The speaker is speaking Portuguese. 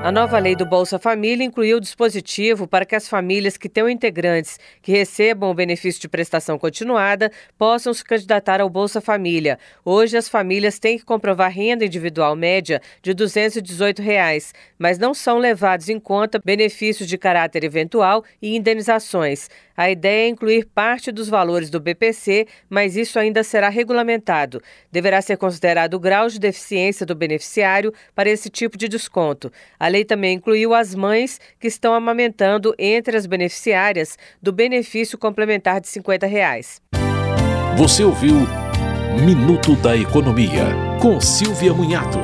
A nova lei do Bolsa Família incluiu o dispositivo para que as famílias que tenham integrantes que recebam o benefício de prestação continuada possam se candidatar ao Bolsa Família. Hoje, as famílias têm que comprovar renda individual média de 218 reais, mas não são levados em conta benefícios de caráter eventual e indenizações. A ideia é incluir parte dos valores do BPC, mas isso ainda será regulamentado. Deverá ser considerado o grau de deficiência do beneficiário para esse tipo de desconto. A lei também incluiu as mães que estão amamentando entre as beneficiárias do benefício complementar de 50 reais. Você ouviu Minuto da Economia, com Silvia Munhato.